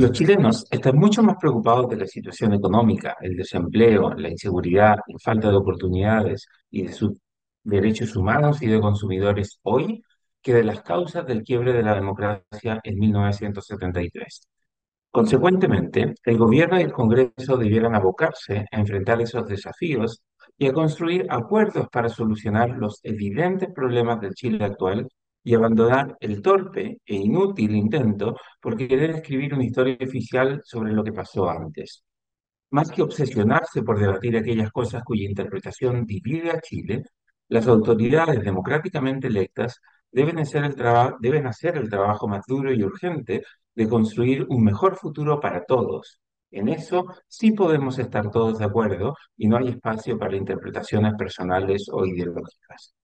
Los chilenos están mucho más preocupados de la situación económica, el desempleo, la inseguridad, la falta de oportunidades y de sus derechos humanos y de consumidores hoy que de las causas del quiebre de la democracia en 1973. Consecuentemente, el gobierno y el Congreso debieran abocarse a enfrentar esos desafíos y a construir acuerdos para solucionar los evidentes problemas del Chile actual y abandonar el torpe e inútil intento por querer escribir una historia oficial sobre lo que pasó antes. Más que obsesionarse por debatir aquellas cosas cuya interpretación divide a Chile, las autoridades democráticamente electas deben hacer el, deben hacer el trabajo más duro y urgente de construir un mejor futuro para todos. En eso sí podemos estar todos de acuerdo y no hay espacio para interpretaciones personales o ideológicas.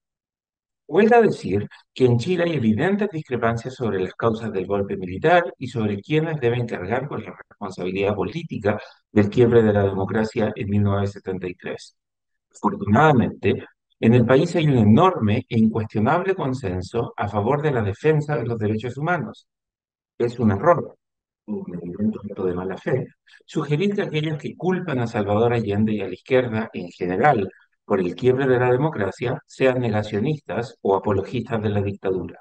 Huelga decir que en Chile hay evidentes discrepancias sobre las causas del golpe militar y sobre quiénes deben cargar con la responsabilidad política del quiebre de la democracia en 1973. Afortunadamente, en el país hay un enorme e incuestionable consenso a favor de la defensa de los derechos humanos. Es un error, un evidente acto de mala fe, sugerir que aquellos que culpan a Salvador Allende y a la izquierda en general por el quiebre de la democracia sean negacionistas o apologistas de la dictadura.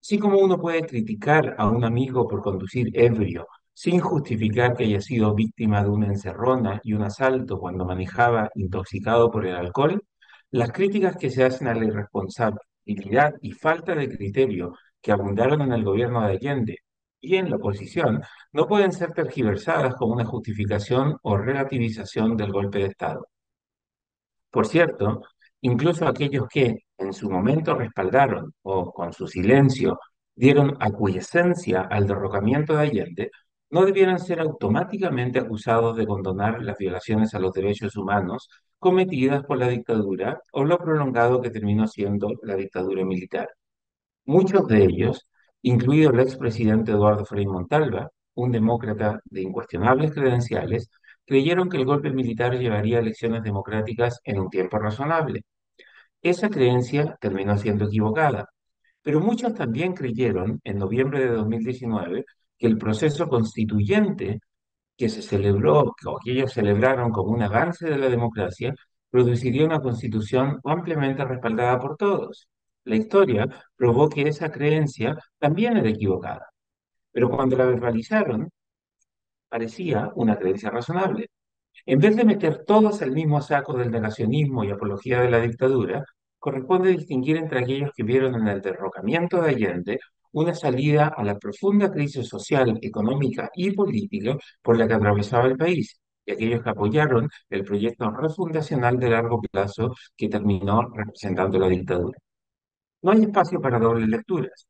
Así como uno puede criticar a un amigo por conducir ebrio sin justificar que haya sido víctima de una encerrona y un asalto cuando manejaba intoxicado por el alcohol, las críticas que se hacen a la irresponsabilidad y falta de criterio que abundaron en el gobierno de Allende y en la oposición no pueden ser tergiversadas como una justificación o relativización del golpe de Estado. Por cierto, incluso aquellos que en su momento respaldaron o con su silencio dieron aquiescencia al derrocamiento de Allende, no debieran ser automáticamente acusados de condonar las violaciones a los derechos humanos cometidas por la dictadura o lo prolongado que terminó siendo la dictadura militar. Muchos de ellos, incluido el expresidente Eduardo Frei Montalva, un demócrata de incuestionables credenciales, creyeron que el golpe militar llevaría a elecciones democráticas en un tiempo razonable. Esa creencia terminó siendo equivocada, pero muchos también creyeron en noviembre de 2019 que el proceso constituyente que se celebró, o que ellos celebraron como un avance de la democracia, produciría una constitución ampliamente respaldada por todos. La historia probó que esa creencia también era equivocada, pero cuando la verbalizaron, parecía una creencia razonable. En vez de meter todos el mismo saco del negacionismo y apología de la dictadura, corresponde distinguir entre aquellos que vieron en el derrocamiento de Allende una salida a la profunda crisis social, económica y política por la que atravesaba el país, y aquellos que apoyaron el proyecto refundacional de largo plazo que terminó representando la dictadura. No hay espacio para dobles lecturas.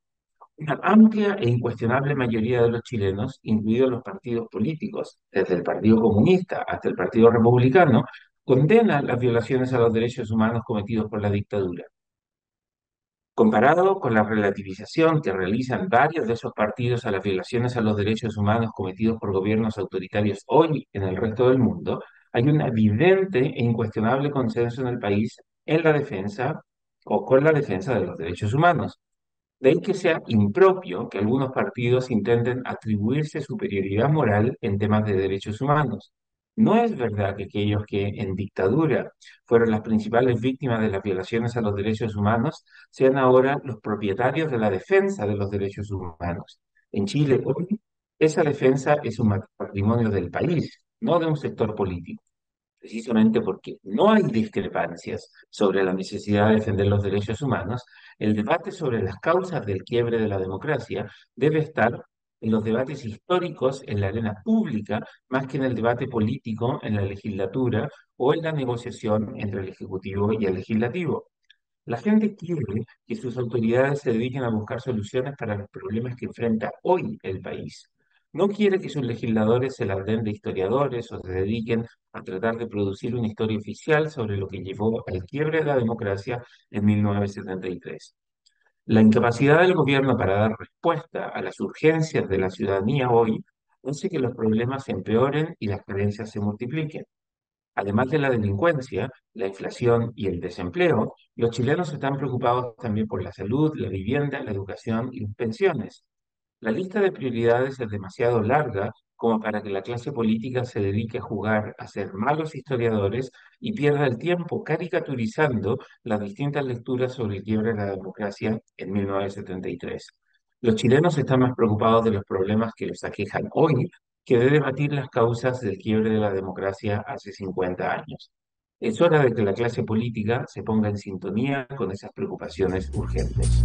Una amplia e incuestionable mayoría de los chilenos, incluidos los partidos políticos, desde el Partido Comunista hasta el Partido Republicano, condena las violaciones a los derechos humanos cometidos por la dictadura. Comparado con la relativización que realizan varios de esos partidos a las violaciones a los derechos humanos cometidos por gobiernos autoritarios hoy en el resto del mundo, hay un evidente e incuestionable consenso en el país en la defensa o con la defensa de los derechos humanos. De ahí que sea impropio que algunos partidos intenten atribuirse superioridad moral en temas de derechos humanos. No es verdad que aquellos que en dictadura fueron las principales víctimas de las violaciones a los derechos humanos sean ahora los propietarios de la defensa de los derechos humanos. En Chile hoy, esa defensa es un patrimonio del país, no de un sector político precisamente porque no hay discrepancias sobre la necesidad de defender los derechos humanos, el debate sobre las causas del quiebre de la democracia debe estar en los debates históricos en la arena pública más que en el debate político en la legislatura o en la negociación entre el Ejecutivo y el Legislativo. La gente quiere que sus autoridades se dediquen a buscar soluciones para los problemas que enfrenta hoy el país. No quiere que sus legisladores se las den de historiadores o se dediquen a tratar de producir una historia oficial sobre lo que llevó al quiebre de la democracia en 1973. La incapacidad del gobierno para dar respuesta a las urgencias de la ciudadanía hoy hace que los problemas se empeoren y las carencias se multipliquen. Además de la delincuencia, la inflación y el desempleo, los chilenos están preocupados también por la salud, la vivienda, la educación y las pensiones. La lista de prioridades es demasiado larga como para que la clase política se dedique a jugar a ser malos historiadores y pierda el tiempo caricaturizando las distintas lecturas sobre el quiebre de la democracia en 1973. Los chilenos están más preocupados de los problemas que los aquejan hoy que de debatir las causas del quiebre de la democracia hace 50 años. Es hora de que la clase política se ponga en sintonía con esas preocupaciones urgentes.